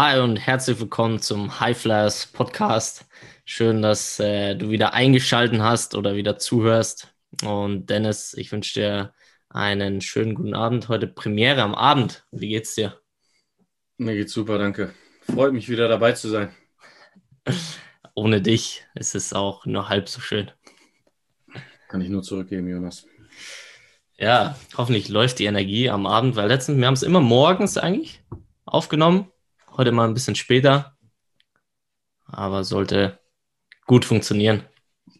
Hi und herzlich willkommen zum High Flyers Podcast. Schön, dass äh, du wieder eingeschaltet hast oder wieder zuhörst. Und Dennis, ich wünsche dir einen schönen guten Abend. Heute Premiere am Abend. Wie geht's dir? Mir geht's super, danke. Freut mich wieder dabei zu sein. Ohne dich ist es auch nur halb so schön. Kann ich nur zurückgeben, Jonas. Ja, hoffentlich läuft die Energie am Abend, weil letztens, wir haben es immer morgens eigentlich aufgenommen. Heute mal ein bisschen später. Aber sollte gut funktionieren.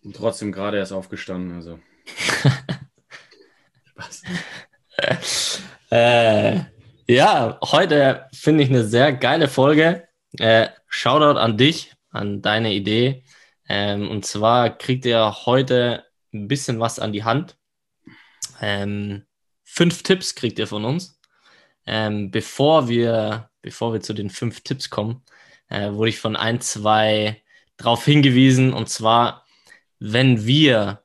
Und trotzdem gerade erst aufgestanden, also. Spaß. äh, ja, heute finde ich eine sehr geile Folge. Äh, Shoutout an dich, an deine Idee. Ähm, und zwar kriegt ihr heute ein bisschen was an die Hand. Ähm, fünf Tipps kriegt ihr von uns. Ähm, bevor, wir, bevor wir zu den fünf Tipps kommen, äh, wurde ich von ein, zwei darauf hingewiesen. Und zwar, wenn wir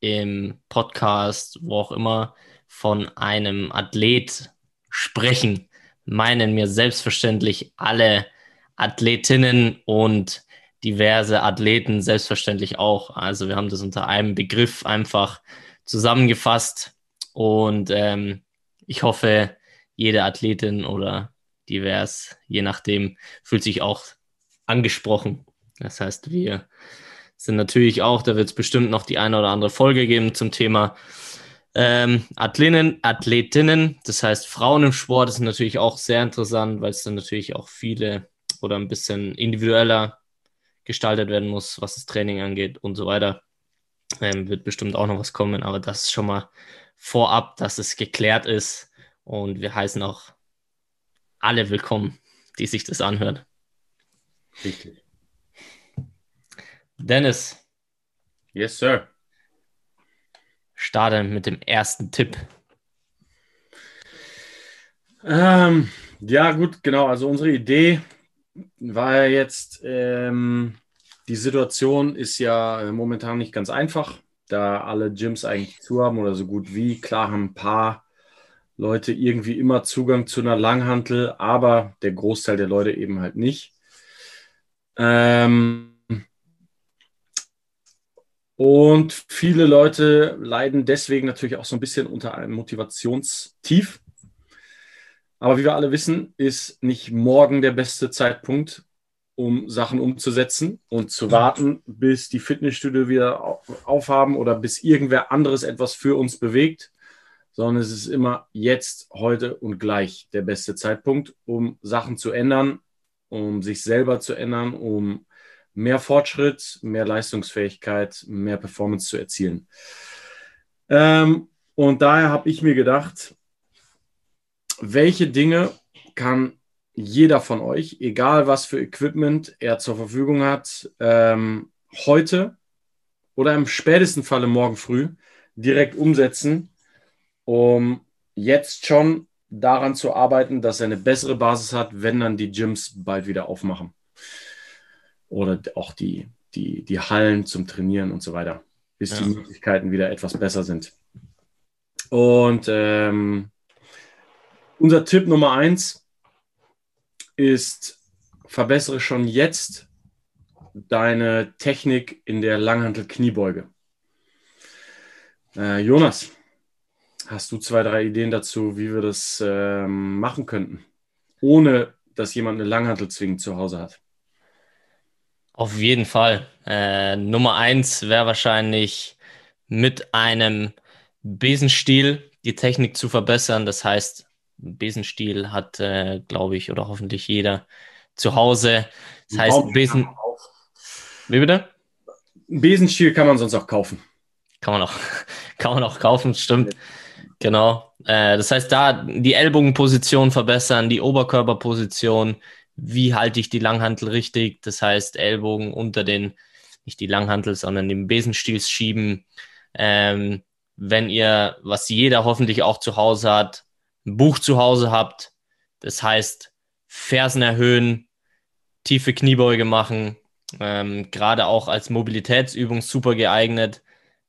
im Podcast, wo auch immer, von einem Athlet sprechen, meinen mir selbstverständlich alle Athletinnen und diverse Athleten selbstverständlich auch. Also wir haben das unter einem Begriff einfach zusammengefasst und ähm, ich hoffe, jede Athletin oder divers, je nachdem, fühlt sich auch angesprochen. Das heißt, wir sind natürlich auch, da wird es bestimmt noch die eine oder andere Folge geben zum Thema ähm, Athletinnen, Athletinnen, das heißt Frauen im Sport ist natürlich auch sehr interessant, weil es dann natürlich auch viele oder ein bisschen individueller gestaltet werden muss, was das Training angeht und so weiter. Ähm, wird bestimmt auch noch was kommen, aber das ist schon mal vorab, dass es geklärt ist und wir heißen auch alle willkommen, die sich das anhören. Richtig. Dennis. Yes, sir. Starte mit dem ersten Tipp. Ähm, ja, gut, genau. Also unsere Idee war ja jetzt, ähm, die Situation ist ja äh, momentan nicht ganz einfach, da alle Gyms eigentlich zu haben oder so gut wie. Klar haben ein paar Leute irgendwie immer Zugang zu einer Langhantel, aber der Großteil der Leute eben halt nicht. Ähm, und viele Leute leiden deswegen natürlich auch so ein bisschen unter einem Motivationstief. Aber wie wir alle wissen, ist nicht morgen der beste Zeitpunkt, um Sachen umzusetzen und zu warten, bis die Fitnessstudio wieder aufhaben oder bis irgendwer anderes etwas für uns bewegt, sondern es ist immer jetzt, heute und gleich der beste Zeitpunkt, um Sachen zu ändern, um sich selber zu ändern, um mehr Fortschritt, mehr Leistungsfähigkeit, mehr Performance zu erzielen. Ähm, und daher habe ich mir gedacht, welche Dinge kann jeder von euch, egal was für Equipment er zur Verfügung hat, ähm, heute oder im spätesten Falle morgen früh direkt umsetzen, um jetzt schon daran zu arbeiten, dass er eine bessere Basis hat, wenn dann die Gyms bald wieder aufmachen oder auch die, die, die Hallen zum Trainieren und so weiter, bis ja. die Möglichkeiten wieder etwas besser sind. Und ähm, unser Tipp Nummer eins ist, verbessere schon jetzt deine Technik in der Langhantel-Kniebeuge. Äh, Jonas, hast du zwei, drei Ideen dazu, wie wir das ähm, machen könnten, ohne dass jemand eine Langhantel zwingend zu Hause hat? Auf jeden Fall. Äh, Nummer eins wäre wahrscheinlich mit einem Besenstiel die Technik zu verbessern. Das heißt, Besenstiel hat, äh, glaube ich, oder hoffentlich jeder zu Hause. Das heißt, Besen. Wie bitte? Besenstiel kann man sonst auch kaufen. Kann man auch, kann man auch kaufen, stimmt. Genau. Äh, das heißt, da die Ellbogenposition verbessern, die Oberkörperposition, wie halte ich die Langhantel richtig? Das heißt, Ellbogen unter den, nicht die Langhantel, sondern den Besenstiel schieben. Ähm, wenn ihr, was jeder hoffentlich auch zu Hause hat, ein Buch zu Hause habt, das heißt, Fersen erhöhen, tiefe Kniebeuge machen, ähm, gerade auch als Mobilitätsübung super geeignet.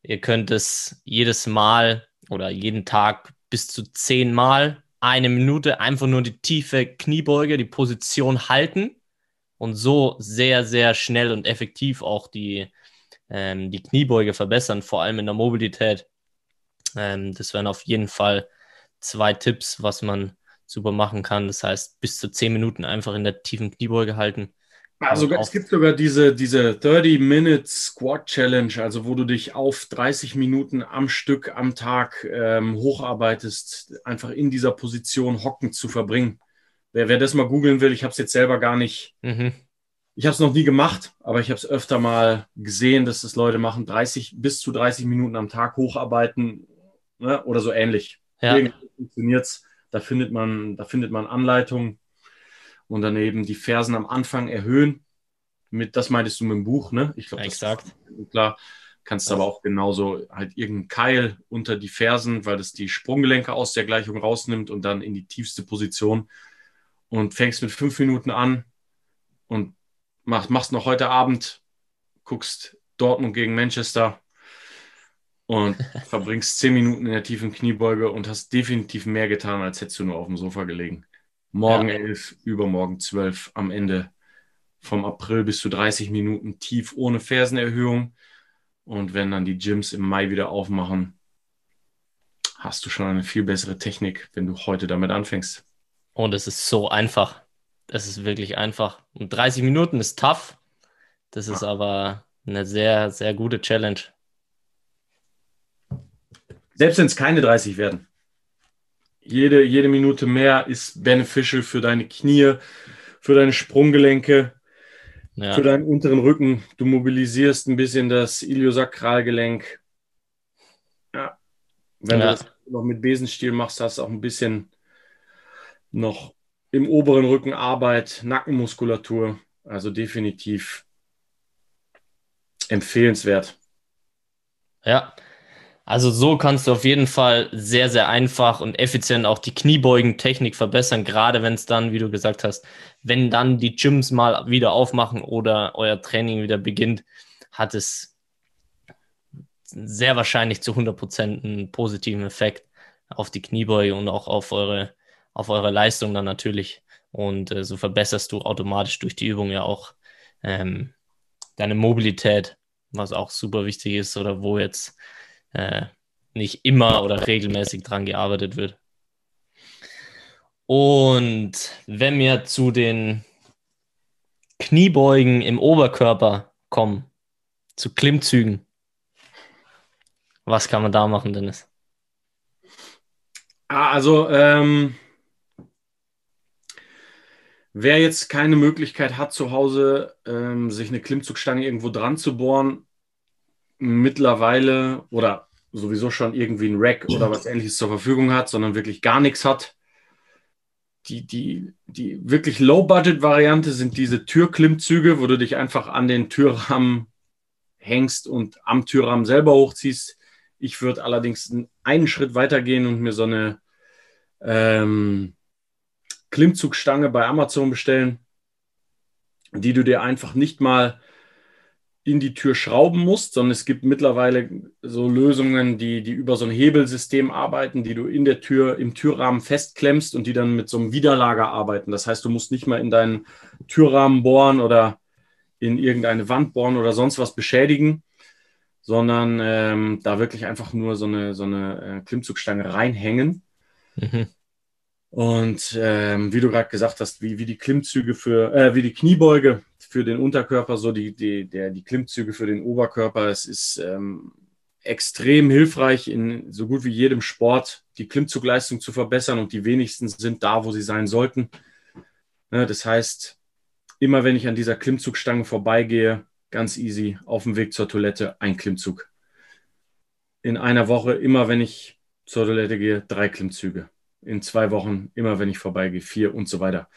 Ihr könnt es jedes Mal oder jeden Tag bis zu zehn Mal eine Minute einfach nur die tiefe Kniebeuge, die Position halten und so sehr, sehr schnell und effektiv auch die, ähm, die Kniebeuge verbessern, vor allem in der Mobilität. Ähm, das wären auf jeden Fall zwei Tipps, was man super machen kann. Das heißt, bis zu zehn Minuten einfach in der tiefen Kniebeuge halten. Also es gibt sogar diese, diese 30-Minute Squat Challenge, also wo du dich auf 30 Minuten am Stück am Tag ähm, hocharbeitest, einfach in dieser Position hockend zu verbringen. Wer, wer das mal googeln will, ich habe es jetzt selber gar nicht, mhm. ich habe es noch nie gemacht, aber ich habe es öfter mal gesehen, dass das Leute machen, 30 bis zu 30 Minuten am Tag hocharbeiten ne, oder so ähnlich. Ja. Irgendwie funktioniert es. Da findet man, da findet man Anleitungen und daneben die Fersen am Anfang erhöhen. Mit, das meintest du mit dem Buch, ne? Ich glaube, exakt. klar. Kannst ja. aber auch genauso halt irgendeinen Keil unter die Fersen, weil das die Sprunggelenke aus der Gleichung rausnimmt und dann in die tiefste Position und fängst mit fünf Minuten an und mach, machst noch heute Abend, guckst Dortmund gegen Manchester und verbringst zehn Minuten in der tiefen Kniebeuge und hast definitiv mehr getan, als hättest du nur auf dem Sofa gelegen. Morgen ja. 11, übermorgen 12, am Ende vom April bis zu 30 Minuten tief ohne Fersenerhöhung. Und wenn dann die Gyms im Mai wieder aufmachen, hast du schon eine viel bessere Technik, wenn du heute damit anfängst. Und es ist so einfach. Es ist wirklich einfach. Und 30 Minuten ist tough. Das ist ja. aber eine sehr, sehr gute Challenge. Selbst wenn es keine 30 werden jede, jede Minute mehr ist beneficial für deine Knie, für deine Sprunggelenke, ja. für deinen unteren Rücken. Du mobilisierst ein bisschen das Iliosakralgelenk. Ja. Wenn ja. du das noch mit Besenstiel machst, hast du auch ein bisschen noch im oberen Rücken Arbeit, Nackenmuskulatur. Also definitiv empfehlenswert. Ja, also so kannst du auf jeden Fall sehr, sehr einfach und effizient auch die Kniebeugentechnik verbessern, gerade wenn es dann, wie du gesagt hast, wenn dann die Gyms mal wieder aufmachen oder euer Training wieder beginnt, hat es sehr wahrscheinlich zu 100% einen positiven Effekt auf die Kniebeuge und auch auf eure, auf eure Leistung dann natürlich. Und äh, so verbesserst du automatisch durch die Übung ja auch ähm, deine Mobilität, was auch super wichtig ist oder wo jetzt äh, nicht immer oder regelmäßig dran gearbeitet wird. Und wenn wir zu den Kniebeugen im Oberkörper kommen, zu Klimmzügen, was kann man da machen, Dennis? Ah, also, ähm, wer jetzt keine Möglichkeit hat, zu Hause ähm, sich eine Klimmzugstange irgendwo dran zu bohren, mittlerweile oder sowieso schon irgendwie ein Rack oder was ähnliches zur Verfügung hat, sondern wirklich gar nichts hat. Die, die, die wirklich Low-Budget-Variante sind diese Türklimmzüge, wo du dich einfach an den Türrahmen hängst und am Türrahmen selber hochziehst. Ich würde allerdings einen Schritt weiter gehen und mir so eine ähm, Klimmzugstange bei Amazon bestellen, die du dir einfach nicht mal in die Tür schrauben musst, sondern es gibt mittlerweile so Lösungen, die, die über so ein Hebelsystem arbeiten, die du in der Tür, im Türrahmen festklemmst und die dann mit so einem Widerlager arbeiten. Das heißt, du musst nicht mal in deinen Türrahmen bohren oder in irgendeine Wand bohren oder sonst was beschädigen, sondern ähm, da wirklich einfach nur so eine, so eine äh, Klimmzugstange reinhängen. Mhm. Und ähm, wie du gerade gesagt hast, wie, wie die Klimmzüge für, äh, wie die Kniebeuge für den Unterkörper, so die, die, der, die Klimmzüge für den Oberkörper. Es ist ähm, extrem hilfreich in so gut wie jedem Sport, die Klimmzugleistung zu verbessern und die wenigsten sind da, wo sie sein sollten. Ne, das heißt, immer wenn ich an dieser Klimmzugstange vorbeigehe, ganz easy, auf dem Weg zur Toilette, ein Klimmzug. In einer Woche, immer wenn ich zur Toilette gehe, drei Klimmzüge in zwei Wochen, immer wenn ich vorbeigehe, vier und so weiter.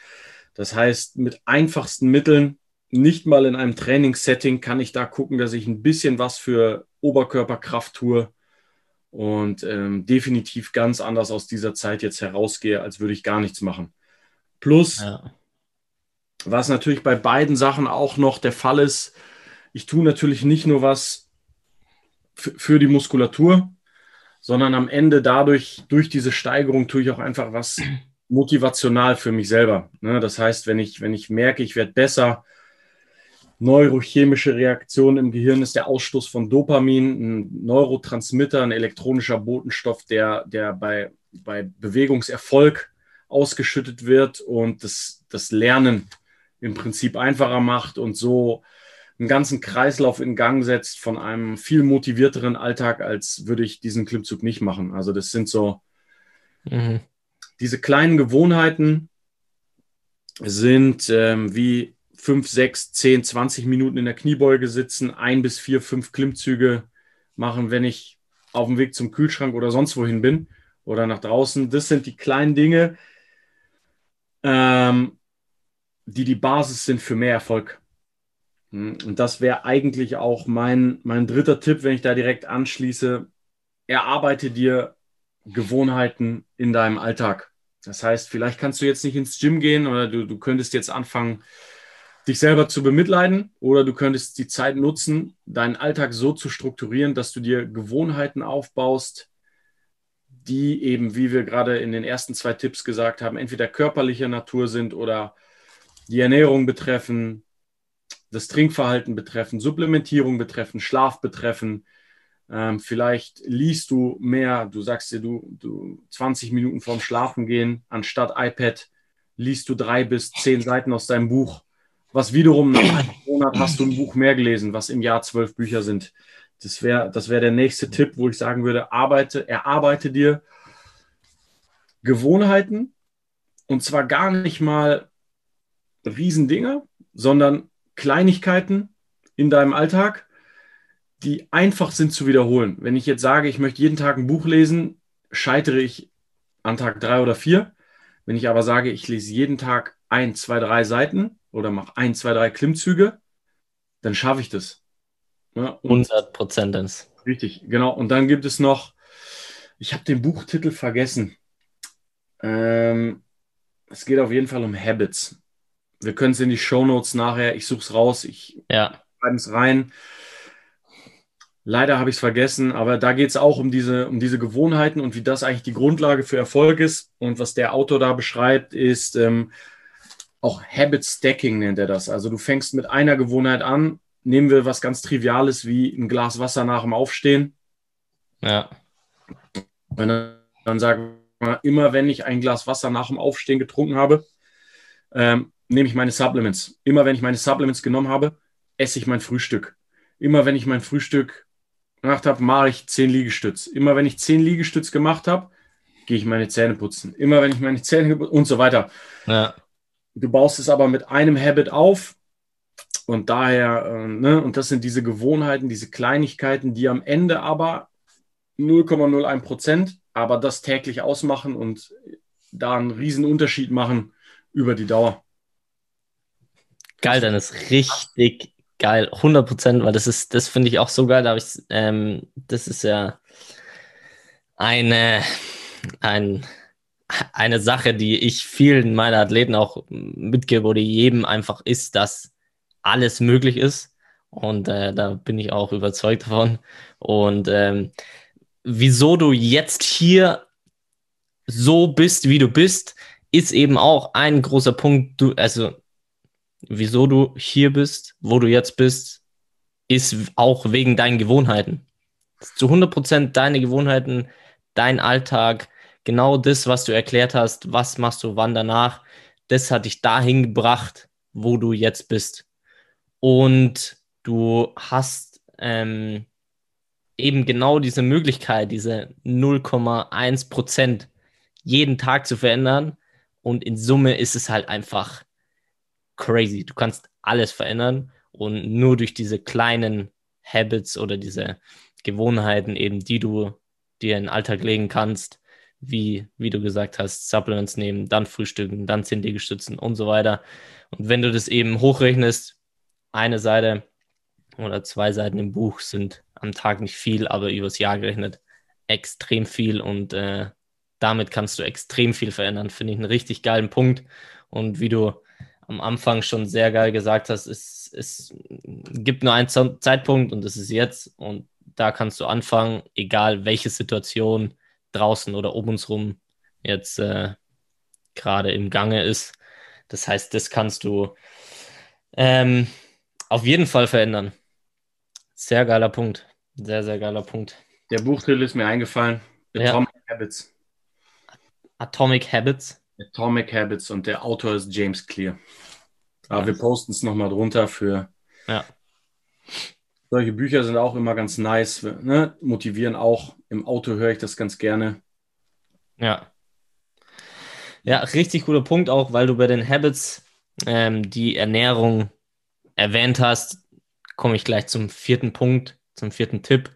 Das heißt, mit einfachsten Mitteln, nicht mal in einem Trainingssetting, kann ich da gucken, dass ich ein bisschen was für Oberkörperkraft tue und ähm, definitiv ganz anders aus dieser Zeit jetzt herausgehe, als würde ich gar nichts machen. Plus, ja. was natürlich bei beiden Sachen auch noch der Fall ist, ich tue natürlich nicht nur was für die Muskulatur, sondern am Ende dadurch, durch diese Steigerung tue ich auch einfach was motivational für mich selber. Ne? Das heißt, wenn ich, wenn ich merke, ich werde besser, neurochemische Reaktion im Gehirn ist der Ausstoß von Dopamin, ein Neurotransmitter, ein elektronischer Botenstoff, der, der bei, bei Bewegungserfolg ausgeschüttet wird und das, das Lernen im Prinzip einfacher macht und so einen ganzen Kreislauf in Gang setzt von einem viel motivierteren Alltag, als würde ich diesen Klimmzug nicht machen. Also das sind so mhm. diese kleinen Gewohnheiten sind ähm, wie 5, 6, 10, 20 Minuten in der Kniebeuge sitzen, ein bis vier, fünf Klimmzüge machen, wenn ich auf dem Weg zum Kühlschrank oder sonst wohin bin oder nach draußen. Das sind die kleinen Dinge, ähm, die die Basis sind für mehr Erfolg. Hm, und das wäre eigentlich auch mein, mein dritter Tipp, wenn ich da direkt anschließe. Erarbeite dir Gewohnheiten in deinem Alltag. Das heißt, vielleicht kannst du jetzt nicht ins Gym gehen oder du, du könntest jetzt anfangen, dich selber zu bemitleiden oder du könntest die Zeit nutzen, deinen Alltag so zu strukturieren, dass du dir Gewohnheiten aufbaust, die eben, wie wir gerade in den ersten zwei Tipps gesagt haben, entweder körperlicher Natur sind oder die Ernährung betreffen, das Trinkverhalten betreffen, Supplementierung betreffen, Schlaf betreffen. Ähm, vielleicht liest du mehr, du sagst dir, du, du 20 Minuten vorm Schlafen gehen, anstatt iPad liest du drei bis zehn Seiten aus deinem Buch was wiederum nach einem Monat hast du ein Buch mehr gelesen, was im Jahr zwölf Bücher sind. Das wäre das wär der nächste Tipp, wo ich sagen würde, arbeite, erarbeite dir Gewohnheiten und zwar gar nicht mal Riesendinge, sondern Kleinigkeiten in deinem Alltag, die einfach sind zu wiederholen. Wenn ich jetzt sage, ich möchte jeden Tag ein Buch lesen, scheitere ich an Tag drei oder vier. Wenn ich aber sage, ich lese jeden Tag ein, zwei, drei Seiten, oder mache ein, zwei, drei Klimmzüge, dann schaffe ich das. Ja, 100 Prozent. Richtig, genau. Und dann gibt es noch, ich habe den Buchtitel vergessen. Ähm, es geht auf jeden Fall um Habits. Wir können es in die Show Notes nachher, ich suche es raus, ich ja. schreibe es rein. Leider habe ich es vergessen, aber da geht es auch um diese, um diese Gewohnheiten und wie das eigentlich die Grundlage für Erfolg ist. Und was der Autor da beschreibt, ist, ähm, auch Habit Stacking nennt er das. Also du fängst mit einer Gewohnheit an. Nehmen wir was ganz Triviales wie ein Glas Wasser nach dem Aufstehen. Ja. Und dann, dann sagen wir, immer wenn ich ein Glas Wasser nach dem Aufstehen getrunken habe, ähm, nehme ich meine Supplements. Immer wenn ich meine Supplements genommen habe, esse ich mein Frühstück. Immer wenn ich mein Frühstück gemacht habe, mache ich zehn Liegestütz. Immer wenn ich zehn Liegestütz gemacht habe, gehe ich meine Zähne putzen. Immer wenn ich meine Zähne und so weiter. Ja. Du baust es aber mit einem Habit auf und daher, äh, ne, und das sind diese Gewohnheiten, diese Kleinigkeiten, die am Ende aber 0,01 Prozent, aber das täglich ausmachen und da einen riesen Unterschied machen über die Dauer. Geil, dann ist richtig geil, 100 Prozent, weil das ist, das finde ich auch so geil, da ich, ähm, das ist ja eine, ein, eine Sache, die ich vielen meiner Athleten auch mitgebe oder jedem einfach ist, dass alles möglich ist. Und äh, da bin ich auch überzeugt davon. Und ähm, wieso du jetzt hier so bist, wie du bist, ist eben auch ein großer Punkt. Du, also, wieso du hier bist, wo du jetzt bist, ist auch wegen deinen Gewohnheiten. Zu 100 Prozent deine Gewohnheiten, dein Alltag, genau das, was du erklärt hast, was machst du wann danach, das hat dich dahin gebracht, wo du jetzt bist. Und du hast ähm, eben genau diese Möglichkeit, diese 0,1 Prozent jeden Tag zu verändern. Und in Summe ist es halt einfach crazy. Du kannst alles verändern und nur durch diese kleinen Habits oder diese Gewohnheiten eben, die du dir in den Alltag legen kannst, wie, wie du gesagt hast, Supplements nehmen, dann frühstücken, dann 10 Liegestützen und so weiter. Und wenn du das eben hochrechnest, eine Seite oder zwei Seiten im Buch sind am Tag nicht viel, aber übers Jahr gerechnet extrem viel und äh, damit kannst du extrem viel verändern. Finde ich einen richtig geilen Punkt. Und wie du am Anfang schon sehr geil gesagt hast, es, es gibt nur einen Zeitpunkt und das ist jetzt. Und da kannst du anfangen, egal welche Situation draußen oder um uns rum jetzt äh, gerade im Gange ist. Das heißt, das kannst du ähm, auf jeden Fall verändern. Sehr geiler Punkt. Sehr, sehr geiler Punkt. Der Buchtitel ist mir eingefallen. Atomic ja. Habits. Atomic Habits. Atomic Habits und der Autor ist James Clear. Aber wir posten es nochmal drunter für. Ja. Solche Bücher sind auch immer ganz nice, ne? motivieren auch. Im Auto höre ich das ganz gerne. Ja. Ja, richtig guter Punkt auch, weil du bei den Habits ähm, die Ernährung erwähnt hast, komme ich gleich zum vierten Punkt, zum vierten Tipp.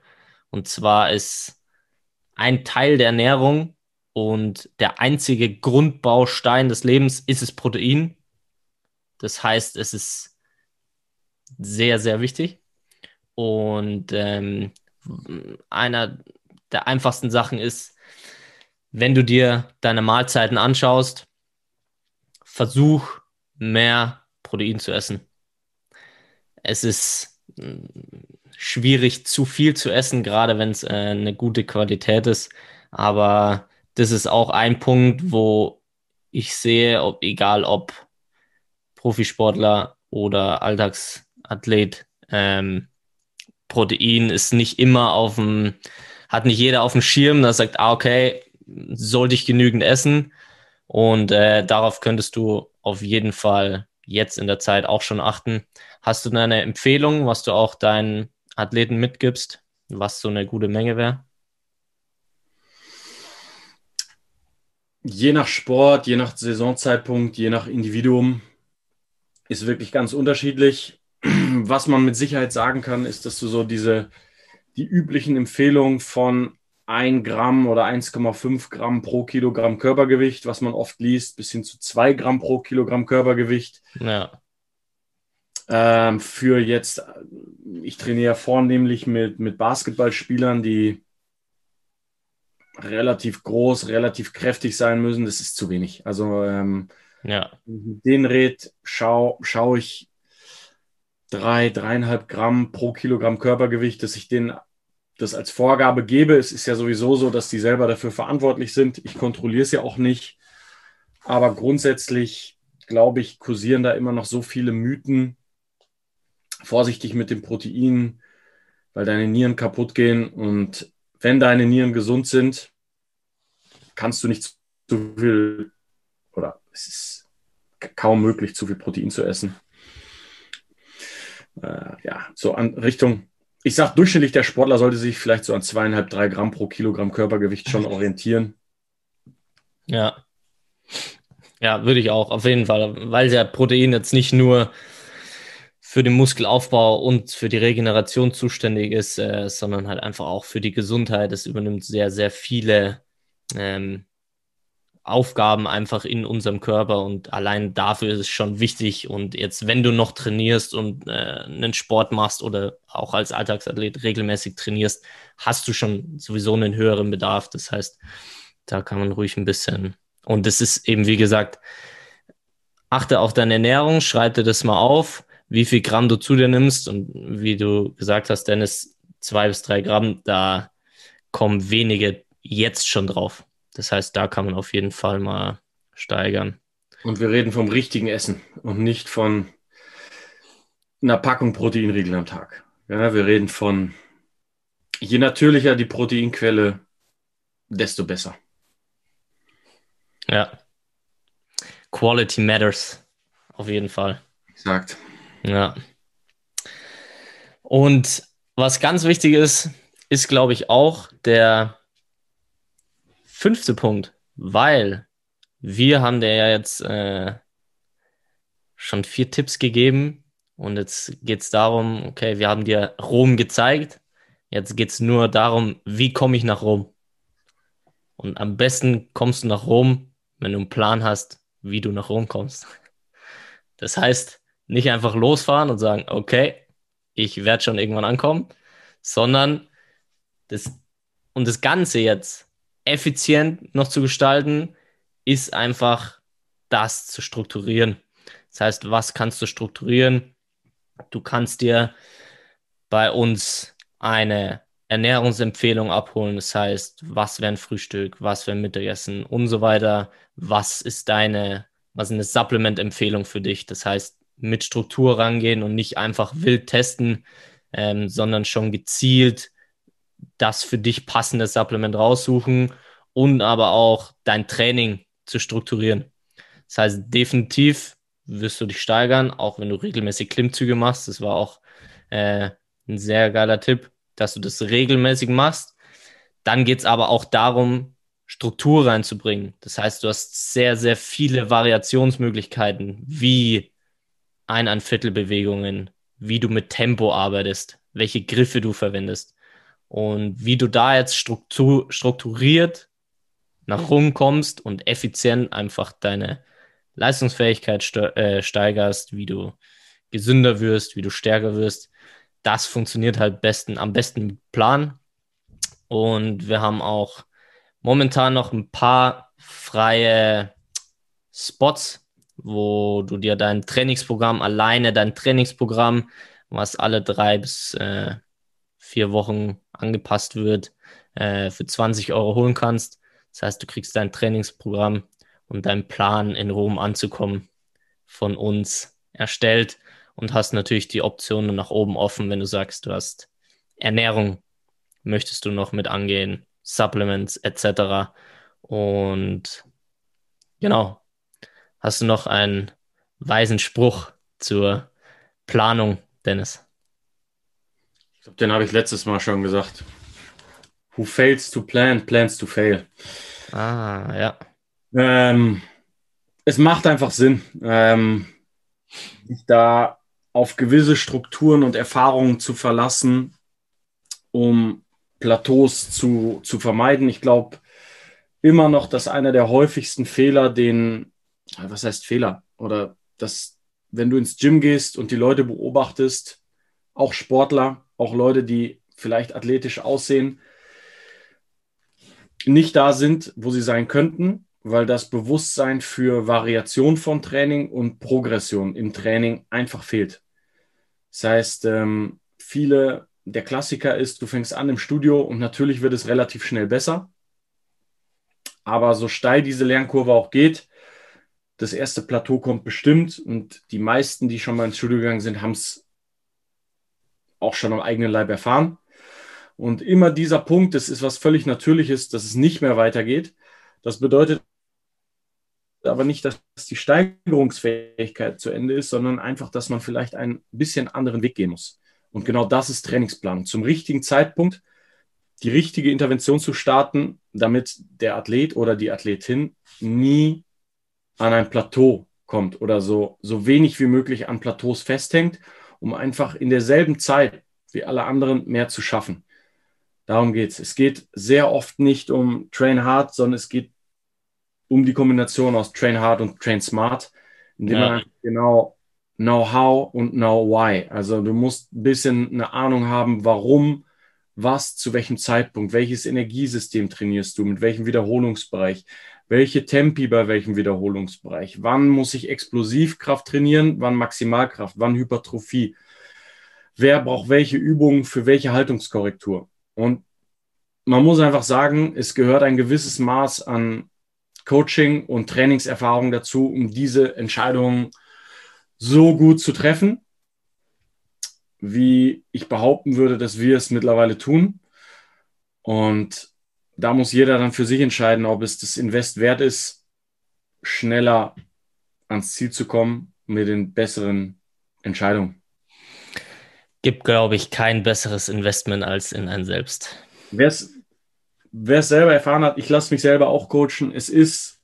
Und zwar ist ein Teil der Ernährung und der einzige Grundbaustein des Lebens ist es Protein. Das heißt, es ist sehr, sehr wichtig. Und ähm, einer der einfachsten Sachen ist, wenn du dir deine Mahlzeiten anschaust, versuch mehr Protein zu essen. Es ist mm, schwierig, zu viel zu essen, gerade wenn es äh, eine gute Qualität ist. Aber das ist auch ein Punkt, wo ich sehe, ob, egal ob Profisportler oder Alltagsathlet, ähm, Protein ist nicht immer auf dem, hat nicht jeder auf dem Schirm, der sagt, ah, okay, sollte ich genügend essen. Und äh, darauf könntest du auf jeden Fall jetzt in der Zeit auch schon achten. Hast du eine Empfehlung, was du auch deinen Athleten mitgibst, was so eine gute Menge wäre? Je nach Sport, je nach Saisonzeitpunkt, je nach Individuum ist wirklich ganz unterschiedlich. Was man mit Sicherheit sagen kann, ist, dass du so diese die üblichen Empfehlungen von 1 Gramm oder 1,5 Gramm pro Kilogramm Körpergewicht, was man oft liest, bis hin zu 2 Gramm pro Kilogramm Körpergewicht. Ja. Ähm, für jetzt, ich trainiere vornehmlich mit, mit Basketballspielern, die relativ groß, relativ kräftig sein müssen. Das ist zu wenig. Also, ähm, ja. den Red schaue schau ich drei, dreieinhalb Gramm pro Kilogramm Körpergewicht, dass ich den das als Vorgabe gebe. Es ist ja sowieso so, dass die selber dafür verantwortlich sind. Ich kontrolliere es ja auch nicht. Aber grundsätzlich, glaube ich, kursieren da immer noch so viele Mythen. Vorsichtig mit dem Protein, weil deine Nieren kaputt gehen. Und wenn deine Nieren gesund sind, kannst du nicht zu viel oder es ist kaum möglich, zu viel Protein zu essen. Äh, ja, so an Richtung ich sage durchschnittlich, der Sportler sollte sich vielleicht so an zweieinhalb, drei Gramm pro Kilogramm Körpergewicht schon orientieren. Ja. Ja, würde ich auch, auf jeden Fall, weil der Protein jetzt nicht nur für den Muskelaufbau und für die Regeneration zuständig ist, äh, sondern halt einfach auch für die Gesundheit. Es übernimmt sehr, sehr viele ähm, Aufgaben einfach in unserem Körper und allein dafür ist es schon wichtig. Und jetzt, wenn du noch trainierst und äh, einen Sport machst oder auch als Alltagsathlet regelmäßig trainierst, hast du schon sowieso einen höheren Bedarf. Das heißt, da kann man ruhig ein bisschen. Und das ist eben, wie gesagt, achte auf deine Ernährung, schreite das mal auf, wie viel Gramm du zu dir nimmst. Und wie du gesagt hast, Dennis, zwei bis drei Gramm, da kommen wenige jetzt schon drauf. Das heißt, da kann man auf jeden Fall mal steigern. Und wir reden vom richtigen Essen und nicht von einer Packung Proteinriegel am Tag. Ja, wir reden von, je natürlicher die Proteinquelle, desto besser. Ja. Quality matters. Auf jeden Fall. Exakt. Ja. Und was ganz wichtig ist, ist, glaube ich, auch der fünfte Punkt, weil wir haben dir ja jetzt äh, schon vier Tipps gegeben und jetzt geht es darum, okay, wir haben dir Rom gezeigt, jetzt geht es nur darum, wie komme ich nach Rom? Und am besten kommst du nach Rom, wenn du einen Plan hast, wie du nach Rom kommst. Das heißt, nicht einfach losfahren und sagen, okay, ich werde schon irgendwann ankommen, sondern das und das Ganze jetzt effizient noch zu gestalten, ist einfach das zu strukturieren. Das heißt, was kannst du strukturieren? Du kannst dir bei uns eine Ernährungsempfehlungen abholen. Das heißt, was wäre ein Frühstück, was wäre Mittagessen und so weiter. Was ist deine, was ist eine Supplement-Empfehlung für dich? Das heißt, mit Struktur rangehen und nicht einfach wild testen, ähm, sondern schon gezielt das für dich passende Supplement raussuchen und aber auch dein Training zu strukturieren. Das heißt, definitiv wirst du dich steigern, auch wenn du regelmäßig Klimmzüge machst. Das war auch äh, ein sehr geiler Tipp, dass du das regelmäßig machst. Dann geht es aber auch darum, Struktur reinzubringen. Das heißt, du hast sehr, sehr viele Variationsmöglichkeiten, wie ein an Viertelbewegungen, wie du mit Tempo arbeitest, welche Griffe du verwendest und wie du da jetzt struktur strukturiert nach rum kommst und effizient einfach deine Leistungsfähigkeit ste äh, steigerst, wie du gesünder wirst, wie du stärker wirst. Das funktioniert halt besten, am besten mit Plan. Und wir haben auch momentan noch ein paar freie Spots wo du dir dein Trainingsprogramm alleine, dein Trainingsprogramm, was alle drei bis äh, vier Wochen angepasst wird, äh, für 20 Euro holen kannst. Das heißt, du kriegst dein Trainingsprogramm und deinen Plan in Rom anzukommen von uns erstellt und hast natürlich die Optionen nach oben offen, wenn du sagst, du hast Ernährung, möchtest du noch mit angehen, Supplements etc. Und genau, Hast du noch einen weisen Spruch zur Planung, Dennis? Ich glaube, den habe ich letztes Mal schon gesagt. Who fails to plan, plans to fail. Ah, ja. Ähm, es macht einfach Sinn, ähm, sich da auf gewisse Strukturen und Erfahrungen zu verlassen, um Plateaus zu, zu vermeiden. Ich glaube immer noch, dass einer der häufigsten Fehler, den was heißt Fehler? Oder dass, wenn du ins Gym gehst und die Leute beobachtest, auch Sportler, auch Leute, die vielleicht athletisch aussehen, nicht da sind, wo sie sein könnten, weil das Bewusstsein für Variation von Training und Progression im Training einfach fehlt. Das heißt, ähm, viele, der Klassiker ist, du fängst an im Studio und natürlich wird es relativ schnell besser. Aber so steil diese Lernkurve auch geht, das erste Plateau kommt bestimmt und die meisten, die schon mal ins Studio gegangen sind, haben es auch schon am eigenen Leib erfahren. Und immer dieser Punkt, das ist was völlig Natürliches, dass es nicht mehr weitergeht. Das bedeutet aber nicht, dass die Steigerungsfähigkeit zu Ende ist, sondern einfach, dass man vielleicht einen bisschen anderen Weg gehen muss. Und genau das ist Trainingsplan. Zum richtigen Zeitpunkt die richtige Intervention zu starten, damit der Athlet oder die Athletin nie an ein Plateau kommt oder so, so wenig wie möglich an Plateaus festhängt, um einfach in derselben Zeit wie alle anderen mehr zu schaffen. Darum geht es. Es geht sehr oft nicht um Train Hard, sondern es geht um die Kombination aus Train Hard und Train Smart, indem ja. man genau Know-how und Know-why. Also du musst ein bisschen eine Ahnung haben, warum, was, zu welchem Zeitpunkt, welches Energiesystem trainierst du, mit welchem Wiederholungsbereich, welche Tempi bei welchem Wiederholungsbereich, wann muss ich Explosivkraft trainieren, wann Maximalkraft, wann Hypertrophie, wer braucht welche Übungen für welche Haltungskorrektur. Und man muss einfach sagen, es gehört ein gewisses Maß an Coaching und Trainingserfahrung dazu, um diese Entscheidungen so gut zu treffen, wie ich behaupten würde, dass wir es mittlerweile tun. Und da muss jeder dann für sich entscheiden, ob es das Invest wert ist, schneller ans Ziel zu kommen mit den besseren Entscheidungen. Gibt, glaube ich, kein besseres Investment als in ein Selbst. Wer es selber erfahren hat, ich lasse mich selber auch coachen. Es ist,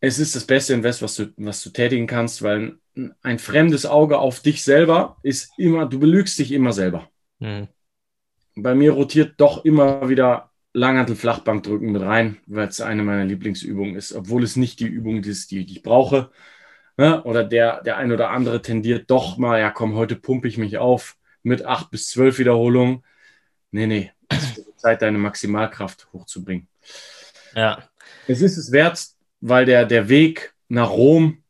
es ist das beste Invest, was du, was du tätigen kannst, weil ein fremdes Auge auf dich selber ist immer, du belügst dich immer selber. Mhm bei mir rotiert doch immer wieder Langhantel Flachbankdrücken mit rein, weil es eine meiner Lieblingsübungen ist, obwohl es nicht die Übung ist, die, ich brauche. Ne? Oder der, der ein oder andere tendiert doch mal, ja komm, heute pumpe ich mich auf mit acht bis zwölf Wiederholungen. Nee, nee, es ist Zeit, deine Maximalkraft hochzubringen. Ja. Es ist es wert, weil der, der Weg nach Rom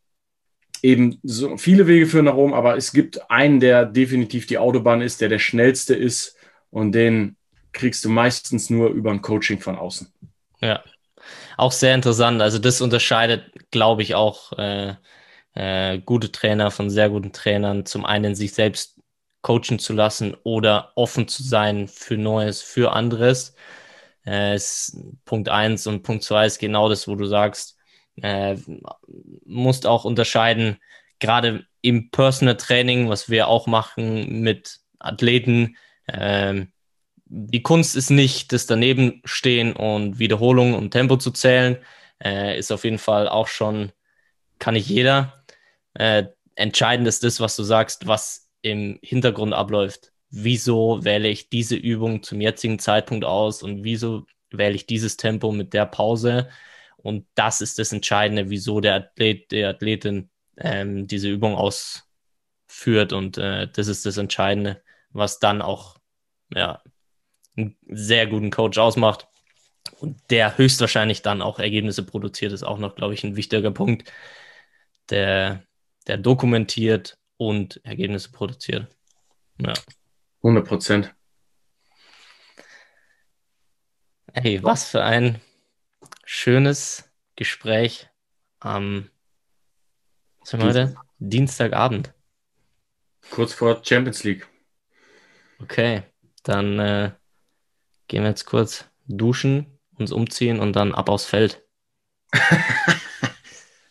eben so viele Wege führen nach Rom, aber es gibt einen, der definitiv die Autobahn ist, der der schnellste ist und den kriegst du meistens nur über ein Coaching von außen. Ja, auch sehr interessant. Also das unterscheidet, glaube ich, auch äh, äh, gute Trainer von sehr guten Trainern. Zum einen sich selbst coachen zu lassen oder offen zu sein für Neues, für anderes. Äh, ist Punkt eins und Punkt zwei ist genau das, wo du sagst, äh, musst auch unterscheiden, gerade im Personal Training, was wir auch machen mit Athleten, äh, die Kunst ist nicht das daneben stehen und Wiederholungen und Tempo zu zählen, äh, ist auf jeden Fall auch schon, kann nicht jeder. Äh, entscheidend ist das, was du sagst, was im Hintergrund abläuft. Wieso wähle ich diese Übung zum jetzigen Zeitpunkt aus und wieso wähle ich dieses Tempo mit der Pause? Und das ist das Entscheidende, wieso der Athlet, der Athletin ähm, diese Übung ausführt. Und äh, das ist das Entscheidende, was dann auch ja, einen sehr guten Coach ausmacht. Und der höchstwahrscheinlich dann auch Ergebnisse produziert, ist auch noch, glaube ich, ein wichtiger Punkt, der, der dokumentiert und Ergebnisse produziert. Ja. 100 Prozent. Hey, was für ein schönes Gespräch am was haben wir heute? Dienstagabend. Kurz vor Champions League. Okay, dann äh, gehen wir jetzt kurz duschen, uns umziehen und dann ab aufs Feld.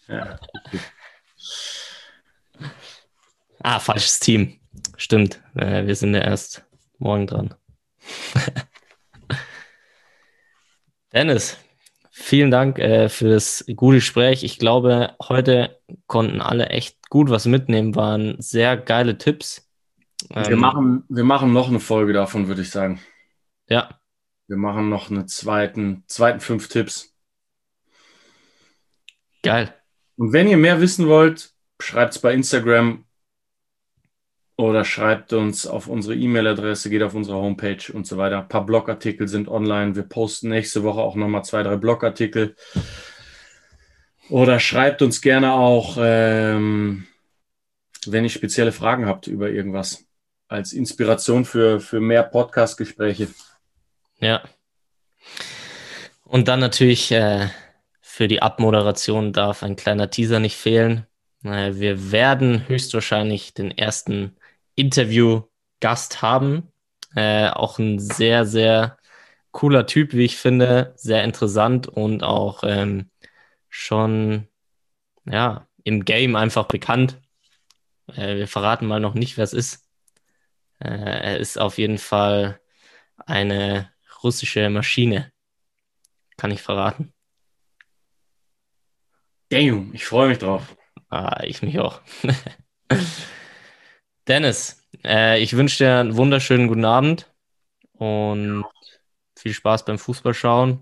ja. Ah, falsches Team. Stimmt. Äh, wir sind ja erst morgen dran. Dennis, vielen Dank äh, für das gute Gespräch. Ich glaube, heute konnten alle echt gut was mitnehmen, waren sehr geile Tipps. Ähm, wir, machen, wir machen noch eine Folge davon, würde ich sagen. Ja. Wir machen noch einen zweiten, zweiten fünf Tipps. Geil. Und wenn ihr mehr wissen wollt, schreibt es bei Instagram oder schreibt uns auf unsere E-Mail-Adresse, geht auf unsere Homepage und so weiter. Ein paar Blogartikel sind online. Wir posten nächste Woche auch nochmal zwei, drei Blogartikel. Oder schreibt uns gerne auch, ähm, wenn ihr spezielle Fragen habt über irgendwas, als Inspiration für, für mehr Podcast-Gespräche. Ja. Und dann natürlich äh, für die Abmoderation darf ein kleiner Teaser nicht fehlen. Äh, wir werden höchstwahrscheinlich den ersten Interview-Gast haben. Äh, auch ein sehr, sehr cooler Typ, wie ich finde. Sehr interessant und auch ähm, schon ja, im Game einfach bekannt. Äh, wir verraten mal noch nicht, wer es ist. Äh, er ist auf jeden Fall eine russische Maschine. Kann ich verraten. Damn, ich freue mich drauf. Ah, ich mich auch. Dennis, äh, ich wünsche dir einen wunderschönen guten Abend und viel Spaß beim Fußballschauen.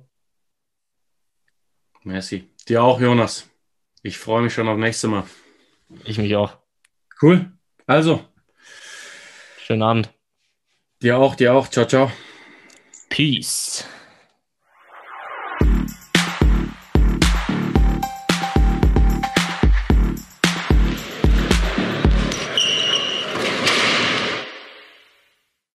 Merci. Dir auch, Jonas. Ich freue mich schon auf nächste Mal. Ich mich auch. Cool. Also. Schönen Abend. Dir auch, dir auch. Ciao, ciao. Peace.